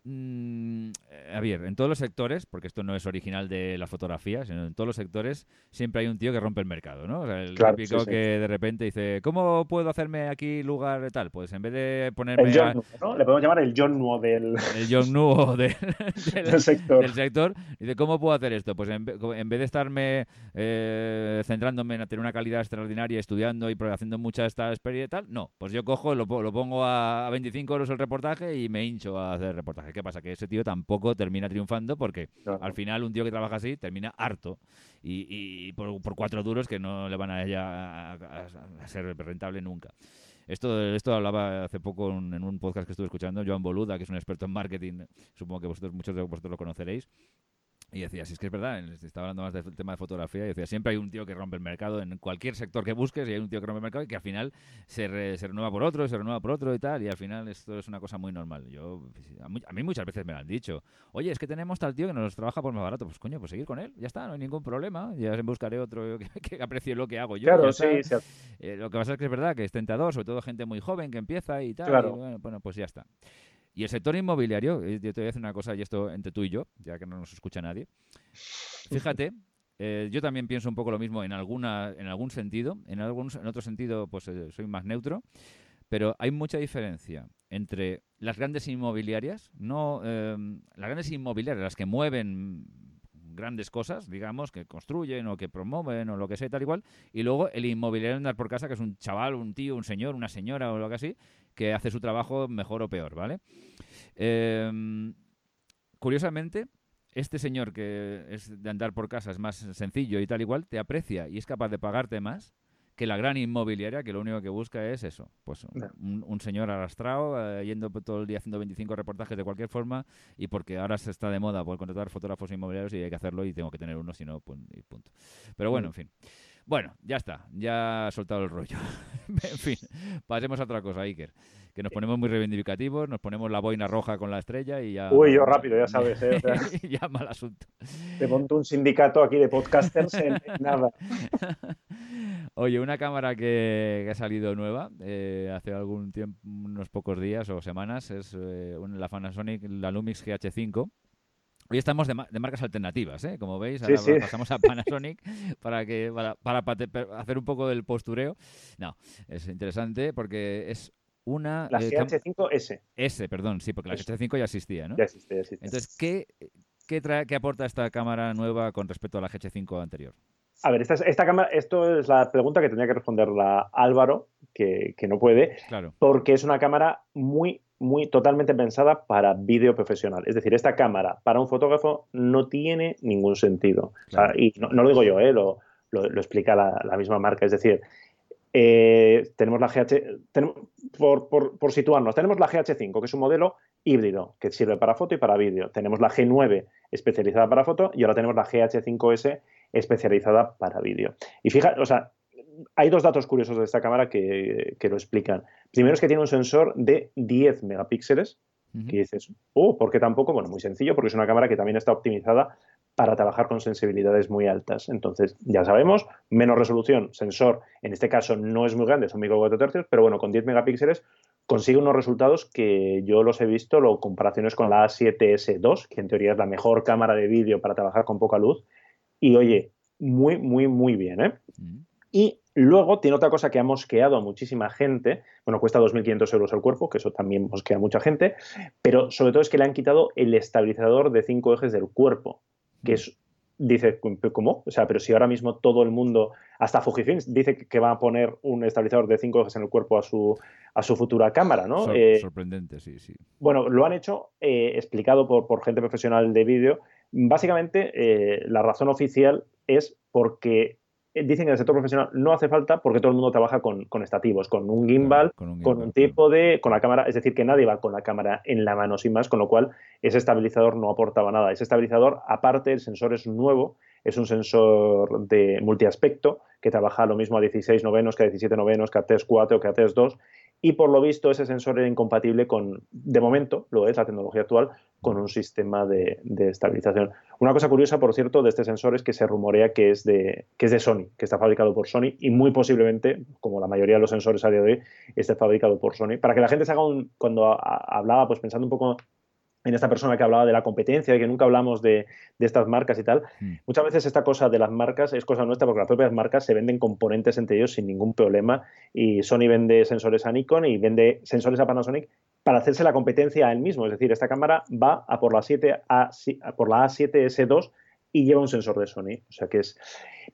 Speaker 2: mm, a ver, en todos los sectores, porque esto no es original de la fotografía, sino en todos los sectores siempre hay un tío que rompe el mercado, ¿no? O sea, el típico que de repente dice, ¿cómo puedo hacerme aquí lugar tal? Pues en vez de ponerme...
Speaker 3: El John ¿no? Le podemos llamar el John Nuo del...
Speaker 2: El John Nuo del, sector. del sector. Dice, ¿cómo puedo hacer esto? Pues en, vez de estarme eh, centrándome en tener una calidad extraordinaria, estudiando y haciendo mucha esta experiencia y tal, no, pues yo cojo, lo, lo pongo a 25 euros el reportaje y me hincho a hacer reportaje. ¿Qué pasa? Que ese tío tampoco termina triunfando porque al final un tío que trabaja así termina harto y, por, cuatro duros que no le van a ella a, ser rentable nunca. Esto, esto hablaba hace poco en, un podcast que estuve escuchando, Joan Boluda, que es un experto en marketing, supongo que vosotros, muchos de vosotros lo conoceréis, y decía, si es que es verdad, estaba hablando más del tema de fotografía, y decía, siempre hay un tío que rompe el mercado en cualquier sector que busques, y hay un tío que rompe el mercado y que al final se, se renueva por otro, se renueva por otro y tal, y al final esto es una cosa muy normal. Yo A mí muchas veces me lo han dicho, oye, es que tenemos tal tío que nos trabaja por más barato, pues coño, pues seguir con él, ya está, no hay ningún problema, ya buscaré otro que, aprecie lo que hago yo.
Speaker 3: Claro, sí,
Speaker 2: eh, lo que pasa es que es verdad que es tentador, sobre todo gente muy joven que empieza y tal, y bueno, pues ya está. Y el sector inmobiliario, eh, yo te voy a decir una cosa, y esto entre tú y yo, ya que no nos escucha nadie. Fíjate, eh, yo también pienso un poco lo mismo en, alguna, en algún sentido, en, algún, en otro sentido pues eh, soy más neutro, pero hay mucha diferencia entre las grandes inmobiliarias, no las grandes inmobiliarias, las que mueven grandes cosas, digamos, que construyen o que promueven o lo que sea tal y cual, y luego el inmobiliario andar por casa, que es un chaval, un tío, un señor, una señora o lo que así, que hace su trabajo mejor o peor, ¿vale? Em, curiosamente, este señor que es de andar por casa es más sencillo y tal igual, te aprecia y es capaz de pagarte más que la gran inmobiliaria que lo único que busca es eso, pues un, señor arrastrado, eh, yendo todo el día haciendo 25 reportajes de cualquier forma y porque ahora se está de moda por contratar fotógrafos inmobiliarios y hay que hacerlo y tengo que tener uno, si no, pues, punto. Pero bueno, mm. en fin. Bueno, ya está, ya ha soltado el rollo. en fin, pasemos a otra cosa, Iker. Que nos ponemos muy reivindicativos, nos ponemos la boina roja con la estrella y ya.
Speaker 3: Uy, yo rápido, ya sabes, ¿eh?
Speaker 2: ya mal asunto.
Speaker 3: Te monto un sindicato aquí de podcasters en nada.
Speaker 2: Oye, una cámara que, ha salido nueva eh, hace algún tiempo, unos pocos días o semanas, es eh, la Panasonic, la Lumix GH5 Hoy estamos de, marcas alternativas, ¿eh? como veis, ahora pasamos a Panasonic para, que, para, hacer un poco del postureo. No, es interesante porque es una...
Speaker 3: La eh, GH5S.
Speaker 2: S, perdón, sí, porque la GH5 ya existía, ¿no?
Speaker 3: Ya existía, ya existía.
Speaker 2: Entonces, ¿qué, qué, trae, ¿qué aporta esta cámara nueva con respecto a la GH5 anterior?
Speaker 3: A ver, esta, esta, cámara, esto es la pregunta que tenía que responder la Álvaro, que, que no puede,
Speaker 2: claro.
Speaker 3: porque es una cámara muy muy totalmente pensada para vídeo profesional. Es decir, esta cámara para un fotógrafo no tiene ningún sentido. y no, lo digo yo, ¿eh? lo, lo, explica la, misma marca. Es decir, eh, tenemos la GH, por, por, por, situarnos, tenemos la GH5, que es un modelo híbrido que sirve para foto y para vídeo. Tenemos la G9 especializada para foto y ahora tenemos la GH5S especializada para vídeo. Y fíjate, o sea, hay dos datos curiosos de esta cámara que, lo explican. Primero es que tiene un sensor de 10 megapíxeles, que dices, oh, ¿por qué tampoco? Bueno, muy sencillo, porque es una cámara que también está optimizada para trabajar con sensibilidades muy altas. Entonces, ya sabemos, menos resolución, sensor, en este caso no es muy grande, son micro 4 tercios, pero bueno, con 10 megapíxeles consigue unos resultados que yo los he visto, lo comparaciones con la A7S2, que en teoría es la mejor cámara de vídeo para trabajar con poca luz. Y oye, muy, muy, muy bien, ¿eh? Y luego tiene otra cosa que ha mosqueado a muchísima gente. Bueno, cuesta 2.500 euros el cuerpo, que eso también mosquea a mucha gente. Pero sobre todo es que le han quitado el estabilizador de cinco ejes del cuerpo, que es dice, ¿cómo? O sea, pero si ahora mismo todo el mundo, hasta Fujifilm, dice que va a poner un estabilizador de cinco ejes en el cuerpo a su, a su futura cámara, ¿no?
Speaker 2: Eh, sorprendente, sí, sí.
Speaker 3: Bueno, lo han hecho eh, explicado por, por, gente profesional de vídeo. Básicamente, eh, la razón oficial es porque eh, dicen que en el sector profesional no hace falta porque todo el mundo trabaja con, estativos, con un, gimbal, con un, tipo de, con la cámara, es decir, que nadie va con la cámara en la mano sin más, con lo cual ese estabilizador no aportaba nada. Ese estabilizador, aparte, el sensor es nuevo, es un sensor de multiaspecto que trabaja lo mismo a 16 novenos que a 17 novenos, que a 3.4 o que a 3.2 y por lo visto ese sensor era incompatible con, de momento, lo es la tecnología actual, con un sistema de, estabilización. Una cosa curiosa, por cierto, de este sensor es que se rumorea que es, de, que es de Sony, que está fabricado por Sony y muy posiblemente, como la mayoría de los sensores a día de hoy, esté fabricado por Sony. Para que la gente se haga un, cuando hablaba, pues pensando un poco en esta persona que hablaba de la competencia, de que nunca hablamos de, estas marcas y tal. Mm. Muchas veces esta cosa de las marcas es cosa nuestra porque las propias marcas se venden componentes entre ellos sin ningún problema y Sony vende sensores a Nikon y vende sensores a Panasonic para hacerse la competencia a él mismo. Es decir, esta cámara va a por la, 7 a, por la A7S2 y lleva un sensor de Sony. O sea que es...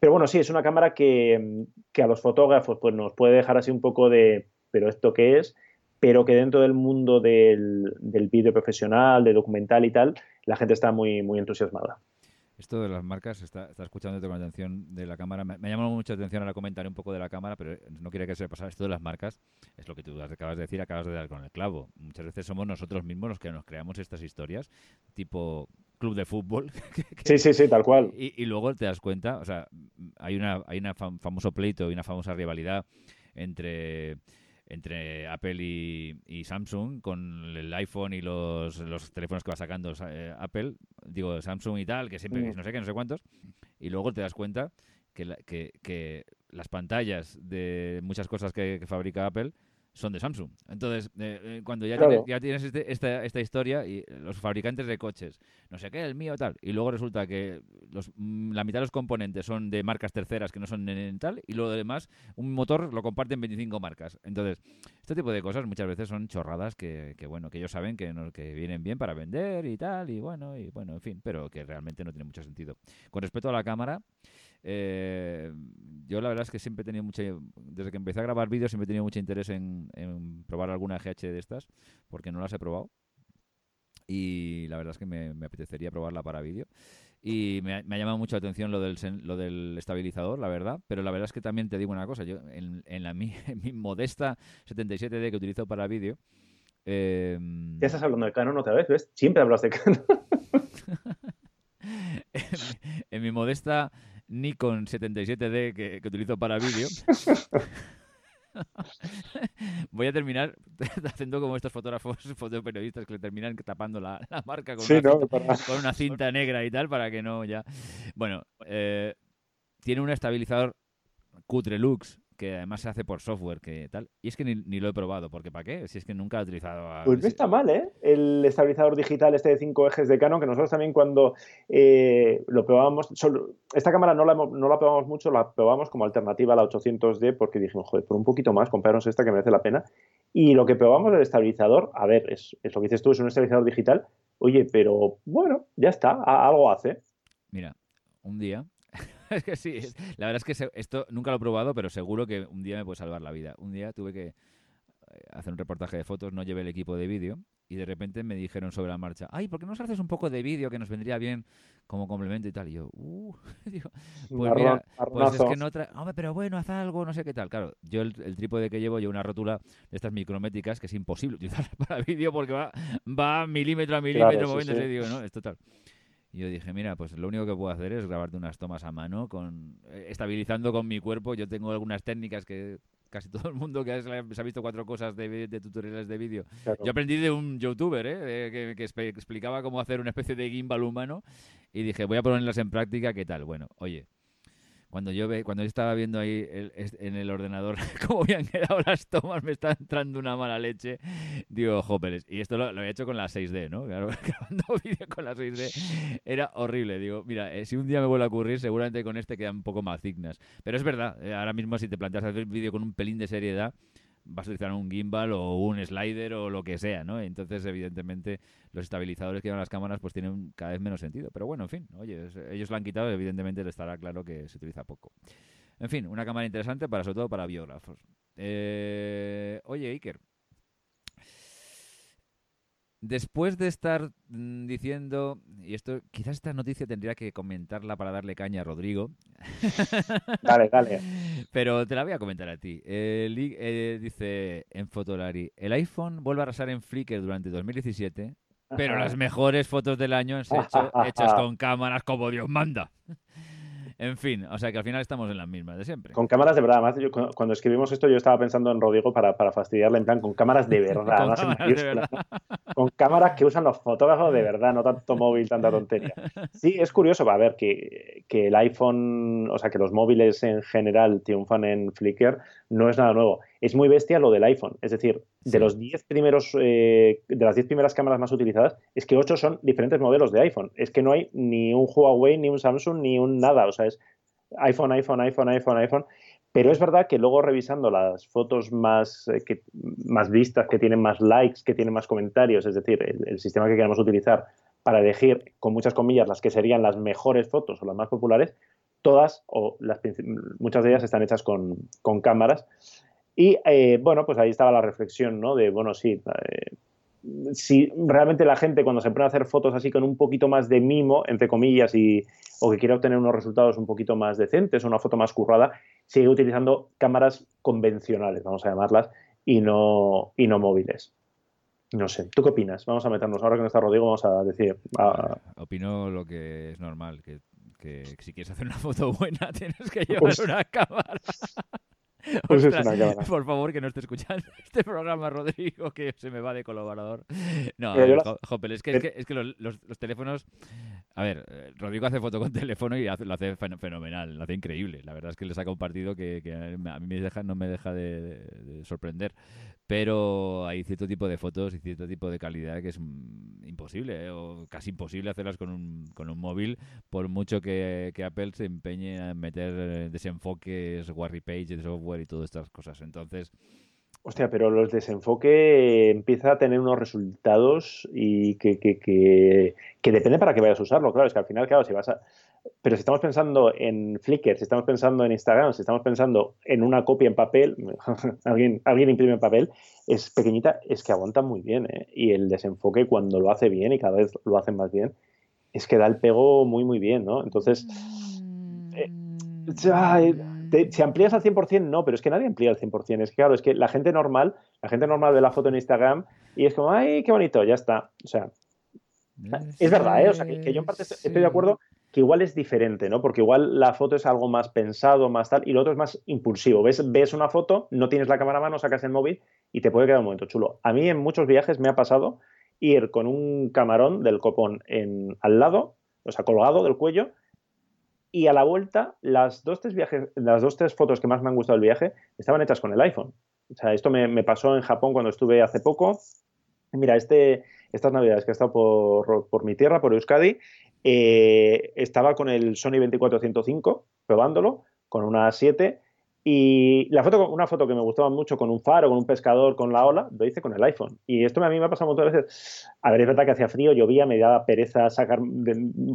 Speaker 3: Pero bueno, sí, es una cámara que, que a los fotógrafos pues, nos puede dejar así un poco de, ¿pero esto qué es? Pero que dentro del mundo del, del vídeo profesional, de documental y tal, la gente está muy, muy entusiasmada.
Speaker 2: Esto de las marcas, está, está escuchando con atención de la cámara. Me, ha llamado mucha atención ahora comentar un poco de la cámara, pero no quiere que se me pasara. Esto de las marcas es lo que tú acabas de decir, acabas de dar con el clavo. Muchas veces somos nosotros mismos los que nos creamos estas historias, tipo club de fútbol.
Speaker 3: sí, sí, sí, tal cual.
Speaker 2: Y, luego te das cuenta, o sea, hay una, hay una famoso pleito y una famosa rivalidad entre entre Apple y, Samsung con el iPhone y los, los teléfonos que va sacando eh, Apple, digo Samsung y tal, que siempre, mm. no sé qué, no sé cuántos, y luego te das cuenta que, que, que las pantallas de muchas cosas que fabrica Apple son de Samsung. Entonces, eh, eh, cuando ya, tienes, ya tienes este, esta, esta, historia y los fabricantes de coches, no sé qué, el mío tal, y luego resulta que los, mm, la mitad de los componentes son de marcas terceras que no son en, tal, y lo demás, un motor lo comparten 25 marcas. Entonces, este tipo de cosas muchas veces son chorradas que, que bueno, que ellos saben que, no, que vienen bien para vender y tal, y bueno, y bueno, en fin, pero que realmente no tiene mucho sentido. Con respecto a la cámara, eh, yo la verdad es que siempre he tenido mucha, desde que empecé a grabar vídeos siempre he tenido mucho interés en, probar alguna GH de estas, porque no las he probado. Y la verdad es que me, apetecería probarla para vídeo. Y me ha, llamado mucho la atención lo del, lo del estabilizador, la verdad. Pero la verdad es que también te digo una cosa. Yo, en, la, mi, modesta 77D que utilizo para vídeo...
Speaker 3: Eh, ya estás hablando de Canon otra vez, ¿ves? Siempre hablas de Canon.
Speaker 2: en mi modesta Nikon 77D que, utilizo para vídeo. Voy a terminar haciendo como estos fotógrafos, fotoperiodistas que le terminan tapando la, marca con, una cinta, negra y tal para que no ya. Bueno, eh, tiene un estabilizador cutre lux que además se hace por software, que tal. Y es que ni, lo he probado, porque ¿para qué? Si es que nunca he utilizado...
Speaker 3: Pues no está mal, ¿eh? El estabilizador digital este de cinco ejes de Canon, que nosotros también cuando eh, lo probábamos... esta cámara no la, no la probamos mucho, la probamos como alternativa a la 800D, porque dijimos, joder, por un poquito más, comprarnos esta que merece la pena. Y lo que probamos del estabilizador, a ver, es, es lo que dices tú, es un estabilizador digital. Oye, pero bueno, ya está, algo hace.
Speaker 2: Mira, un día es que sí, la verdad es que esto nunca lo he probado, pero seguro que un día me puede salvar la vida. Un día tuve que eh, hacer un reportaje de fotos, no llevé el equipo de vídeo y de repente me dijeron sobre la marcha, ay, ¿por qué no nos haces un poco de vídeo que nos vendría bien como complemento y tal? Y yo, uh, digo, pues mira, pues es que no trae, hombre, pero bueno, haz algo, no sé qué tal. Claro, yo el, trípode que llevo, llevo una rótula de estas micrométricas que es imposible utilizar para vídeo porque va, va milímetro a milímetro moviéndose, digo, no, es total. Y yo dije, mira, pues lo único que puedo hacer es grabarte unas tomas a mano, con eh, estabilizando con mi cuerpo. Yo tengo algunas técnicas que casi todo el mundo que se ha visto cuatro cosas de, tutoriales de vídeo. Yo aprendí de un youtuber ¿eh? que, explicaba cómo hacer una especie de gimbal humano y dije, voy a ponerlas en práctica, ¿qué tal? Bueno, oye, cuando yo ve, cuando yo estaba viendo ahí en el ordenador cómo habían quedado las tomas, me está entrando una mala leche. Digo, jópeles. Y esto lo, he hecho con la 6D, ¿no? Claro, grabando vídeo con la 6D era horrible. Digo, mira, eh, si un día me vuelve a ocurrir, seguramente con este quedan un poco más dignas. Pero es verdad, eh, ahora mismo si te planteas hacer vídeo con un pelín de seriedad, vas a utilizar un gimbal o un slider o lo que sea, ¿no? Entonces, evidentemente, los estabilizadores que llevan las cámaras pues tienen cada vez menos sentido. Pero bueno, en fin, oye, ellos lo han quitado, evidentemente le estará claro que se utiliza poco. En fin, una cámara interesante para sobre todo para biógrafos. Eh, oye, Iker, Después de estar mm, diciendo, y esto, quizás esta noticia tendría que comentarla para darle caña a Rodrigo.
Speaker 3: Dale, dale.
Speaker 2: Pero te la voy a comentar a ti. Eh, dice en Fotolari, el iPhone vuelve a arrasar en Flickr durante 2017, pero las mejores fotos del año han sido hechas con cámaras como Dios manda. En fin, o sea que al final estamos en las mismas de siempre.
Speaker 3: Con cámaras de verdad. Además, cuando escribimos esto, yo estaba pensando en Rodrigo para, para fastidiarle, en plan, con cámaras de verdad. con, con cámaras que usan los fotógrafos de verdad, no tanto móvil, tanta tontería. Sí, es curioso, va a ver que, que el iPhone, o sea, que los móviles en general triunfan en Flickr, no es nada nuevo. Es muy bestia lo del iPhone, es decir, de los 10 primeros, eh, de las 10 primeras cámaras más utilizadas, es que 8 son diferentes modelos de iPhone. Es que no hay ni un Huawei, ni un Samsung, ni un nada, o sea, es iPhone, iPhone, iPhone, iPhone, iPhone. Pero es verdad que luego revisando las fotos más, eh, que, más vistas, que tienen más likes, que tienen más comentarios, es decir, el, sistema que queremos utilizar para elegir, con muchas comillas, las que serían las mejores fotos o las más populares, todas o las, muchas de ellas están hechas con, con cámaras. Y eh, bueno, pues ahí estaba la reflexión, ¿no? De, bueno, sí, eh, si realmente la gente cuando se pone a hacer fotos así con un poquito más de mimo, entre comillas, y, o que quiere obtener unos resultados un poquito más decentes, una foto más currada, sigue utilizando cámaras convencionales, vamos a llamarlas, y no, y no móviles. No sé, ¿tú qué opinas? Vamos a meternos, ahora que no está Rodrigo, vamos a decir...
Speaker 2: Opino lo que es normal, que, que si quieres hacer una foto buena tienes que llevar pues una cámara. Pues por favor, que no esté escuchando este programa, Rodrigo, que se me va de colaborador. No, es que, es que, los, los, teléfonos. A ver, eh, Rodrigo hace foto con teléfono y lo hace fenomenal, lo hace increíble. La verdad es que le saca un partido que, a mí me deja, no me deja de sorprender pero hay cierto tipo de fotos y cierto tipo de calidad que es imposible ¿eh? o casi imposible hacerlas con un, con un móvil por mucho que, Apple se empeñe en meter eh, desenfoques, Warry Page de software y todas estas cosas. Entonces...
Speaker 3: Hostia, pero los desenfoque empieza a tener unos resultados y que, que, que, que depende para qué vayas a usarlo. Claro, es que al final, claro, si vas a pero si estamos pensando en Flickr, si estamos pensando en Instagram, si estamos pensando en una copia en papel, alguien, alguien imprime en papel, es pequeñita, es que aguanta muy bien. ¿eh? Y el desenfoque cuando lo hace bien y cada vez lo hacen más bien, es que da el pego muy, muy bien, ¿no? Entonces, eh, si amplías al 100%, no, pero es que nadie amplía al 100%. Es que, claro, es que la gente normal, la gente normal ve la foto en Instagram y es como, ay, qué bonito, ya está. O sea, es verdad, ¿eh? O sea, que, yo en parte estoy de acuerdo igual es diferente, ¿no? Porque igual la foto es algo más pensado, más tal, y lo otro es más impulsivo. Ves, ves una foto, no tienes la cámara a mano, sacas el móvil y te puede quedar un momento chulo. A mí en muchos viajes me ha pasado ir con un camarón del copón al lado, o sea, colgado del cuello, y a la vuelta, las dos, tres viajes, las dos, tres fotos que más me han gustado del viaje estaban hechas con el iPhone. O sea, esto me, pasó en Japón cuando estuve hace poco. Mira, este, estas navidades que he estado por mi tierra, por Euskadi, eh, estaba con el Sony 2405 probándolo, con una 7. Y la foto, una foto que me gustaba mucho con un faro, con un pescador, con la ola, lo hice con el iPhone. Y esto a mí me ha pasado muchas veces. A ver, es verdad que hacía frío, llovía, me daba pereza sacar,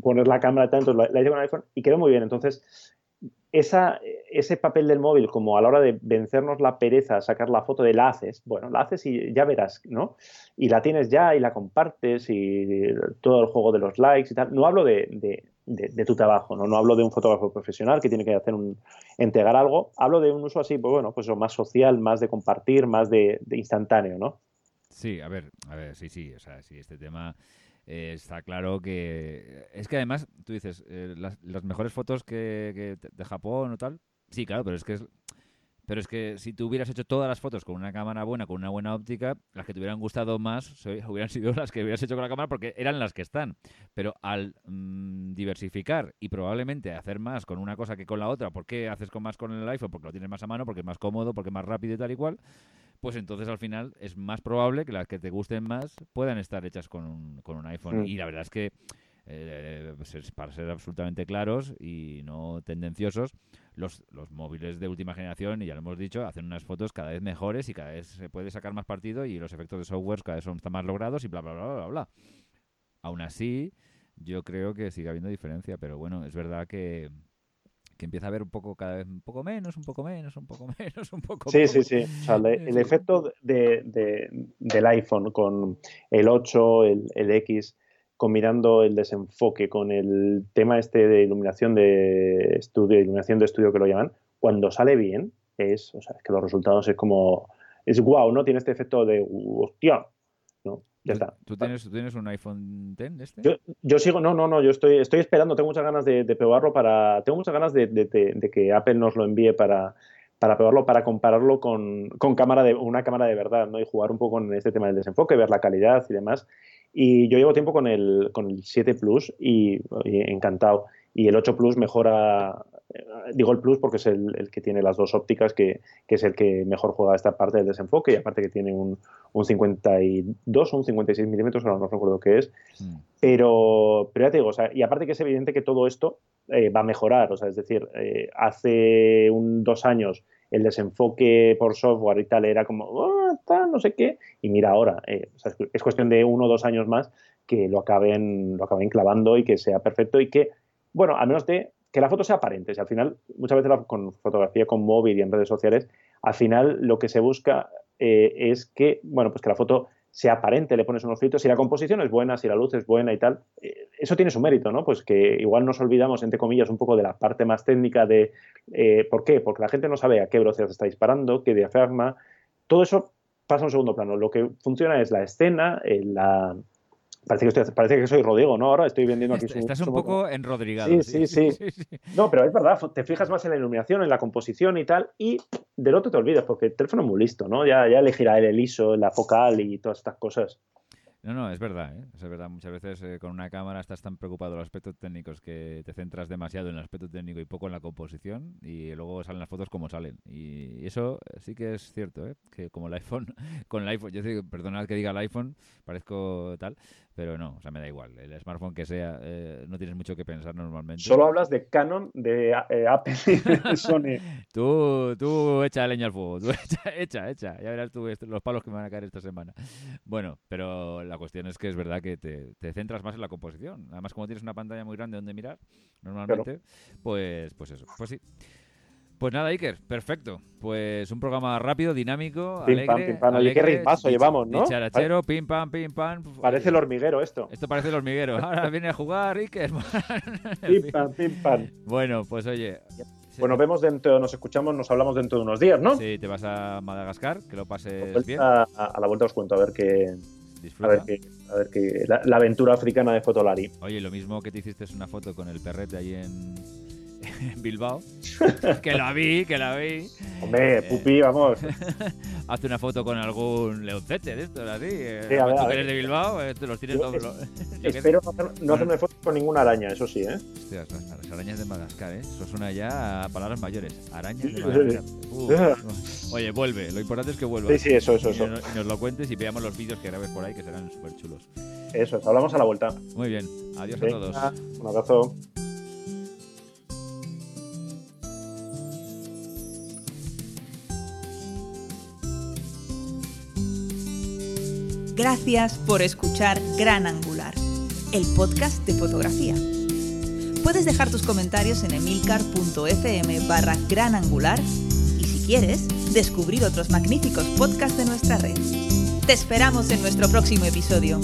Speaker 3: poner la cámara, entonces la hice con el iPhone y quedó muy bien. Entonces, esa, ese papel del móvil, como a la hora de vencernos la pereza, sacar la foto de la haces, bueno, la haces y ya verás, ¿no? Y la tienes ya y la compartes y todo el juego de los likes y tal. No hablo de, tu trabajo, ¿no? No hablo de un fotógrafo profesional que tiene que hacer un, entregar algo. Hablo de un uso así, pues bueno, pues más social, más de compartir, más de, instantáneo, ¿no?
Speaker 2: Sí, a ver, a ver, sí, sí, o sea, sí, este tema eh, está claro que... Es que además, tú dices, eh, las, mejores fotos que, de Japón o tal, sí, claro, pero es que Pero es que si tú hubieras hecho todas las fotos con una cámara buena, con una buena óptica, las que te hubieran gustado más hubieran sido las que hubieras hecho con la cámara porque eran las que están. Pero al mm, diversificar y probablemente hacer más con una cosa que con la otra, ¿por qué haces con más con el iPhone? Porque lo tienes más a mano, porque es más cómodo, porque es más rápido y tal y cual pues entonces al final es más probable que las que te gusten más puedan estar hechas con un, con un iPhone. Mm. Y la verdad es que, eh, pues para ser absolutamente claros y no tendenciosos, los, los móviles de última generación, y ya lo hemos dicho, hacen unas fotos cada vez mejores y cada vez se puede sacar más partido y los efectos de software cada vez son más logrados y bla, bla, bla, bla, bla. Aún así, yo creo que sigue habiendo diferencia, pero bueno, es verdad que que empieza a ver un poco cada vez un poco menos, un poco menos, un poco menos, un poco
Speaker 3: Sí, sí, sí. O sea, el efecto de, del iPhone con el 8, el, el, X, combinando el desenfoque con el tema este de iluminación de estudio, iluminación de estudio que lo llaman, cuando sale bien, es, o sea, es que los resultados es como, es guau, ¿no? Tiene este efecto de, hostia. Ya está.
Speaker 2: ¿Tú tienes, ¿Tú tienes un iPhone X este?
Speaker 3: Yo, yo, sigo, no, no, no, yo estoy, estoy esperando, tengo muchas ganas de, probarlo para, tengo muchas ganas de, que Apple nos lo envíe para, para probarlo, para compararlo con, con, cámara de, una cámara de verdad, ¿no? Y jugar un poco con este tema del desenfoque, ver la calidad y demás. Y yo llevo tiempo con el, con el 7 Plus y, encantado. Y el 8 Plus mejora, eh, digo el Plus porque es el, que tiene las dos ópticas, que, que, es el que mejor juega esta parte del desenfoque y aparte que tiene un, un 52 o un 56 milímetros, ahora no recuerdo qué es. Mm. Pero, pero ya te digo, o sea, y aparte que es evidente que todo esto eh, va a mejorar, o sea, es decir, eh, hace un, dos años el desenfoque por software y tal era como, oh, no sé qué, y mira ahora, eh, es cuestión de uno o dos años más que lo acaben, lo acaben clavando y que sea perfecto y que, bueno, al menos de que la foto sea aparente. al final, muchas veces con fotografía con móvil y en redes sociales, al final lo que se busca eh, es que, bueno, pues que la foto sea aparente, le pones unos filtros, si la composición es buena, si la luz es buena y tal, eh, eso tiene su mérito, ¿no? Pues que igual nos olvidamos, entre comillas, un poco de la parte más técnica de eh, ¿por qué? Porque la gente no sabe a qué velocidad se está disparando, qué diafragma, todo eso pasa a un segundo plano. Lo que funciona es la escena, la, Parece que, parece que soy Rodrigo, ¿no? Ahora estoy vendiendo aquí
Speaker 2: su, Estás un poco enrodrigado.
Speaker 3: Sí sí, sí, No, pero es verdad, te fijas más en la iluminación, en la composición y tal, y del otro te olvidas, porque el teléfono es muy listo, ¿no? Ya, ya elegirá el ISO, la focal y todas estas cosas.
Speaker 2: No, no, es verdad, ¿eh? es verdad. Muchas veces eh, con una cámara estás tan preocupado de los aspectos técnicos que te centras demasiado en el aspecto técnico y poco en la composición y luego salen las fotos como salen. Y eso sí que es cierto, ¿eh? que como el iPhone, con el iPhone, yo digo, perdonad que diga el iPhone, parezco tal, pero no, o sea, me da igual. El smartphone que sea, eh, no tienes mucho que pensar normalmente.
Speaker 3: Solo hablas de Canon, de eh, Apple y de Sony.
Speaker 2: tú, tú echa leña al fuego, tú echa, echa, Ya verás tú los palos que me van a caer esta semana. Bueno, pero la cuestión es que es verdad que te, te centras más en la composición. Además, como tienes una pantalla muy grande donde mirar, normalmente, pues, pues eso. Pues sí. Pues nada, Iker, perfecto. Pues un programa rápido, dinámico, pim, alegre.
Speaker 3: Pam, pim, pam. Oye, qué ritmazo llevamos, ¿no?
Speaker 2: Charachero, pim, pam, pim, pam.
Speaker 3: Parece el hormiguero esto.
Speaker 2: Esto parece el hormiguero. Ahora viene a jugar Iker.
Speaker 3: pim, pam, pim, pam.
Speaker 2: Bueno, pues oye.
Speaker 3: Bueno, vemos dentro, nos escuchamos, nos hablamos dentro de unos días, ¿no?
Speaker 2: Sí, te vas a Madagascar, que lo pases
Speaker 3: pues
Speaker 2: bien.
Speaker 3: A, a, la vuelta os cuento a ver qué. A ver qué, a ver qué la, la, aventura africana de Fotolari.
Speaker 2: Oye, lo mismo que te hiciste es una foto con el perrete ahí en, en Bilbao. que la vi, que la vi.
Speaker 3: Hombre, eh, Pupi, vamos.
Speaker 2: Hazte una foto con algún leoncete de estos, así. Eh, sí, a ver, tú que eres de Bilbao, eh, los tienes todos.
Speaker 3: espero no, hacer, no hacerme foto con ninguna araña, eso sí, ¿eh?
Speaker 2: Hostias, las arañas de Madagascar, ¿eh? Eso suena ya a palabras mayores. Arañas de Madagascar. Oye, vuelve. Lo importante es que vuelva.
Speaker 3: Sí, sí, eso, eso.
Speaker 2: Y,
Speaker 3: eso.
Speaker 2: y nos lo cuentes y veamos los vídeos que grabes por ahí, que serán súper chulos.
Speaker 3: Eso, hablamos a la vuelta.
Speaker 2: Muy bien. Adiós Venga, a todos.
Speaker 3: Un abrazo.
Speaker 1: Gracias por escuchar Gran Angular, el podcast de fotografía. Puedes dejar tus comentarios en emilcar.fm barra gran angular y si quieres, descubrir otros magníficos podcasts de nuestra red. Te esperamos en nuestro próximo episodio.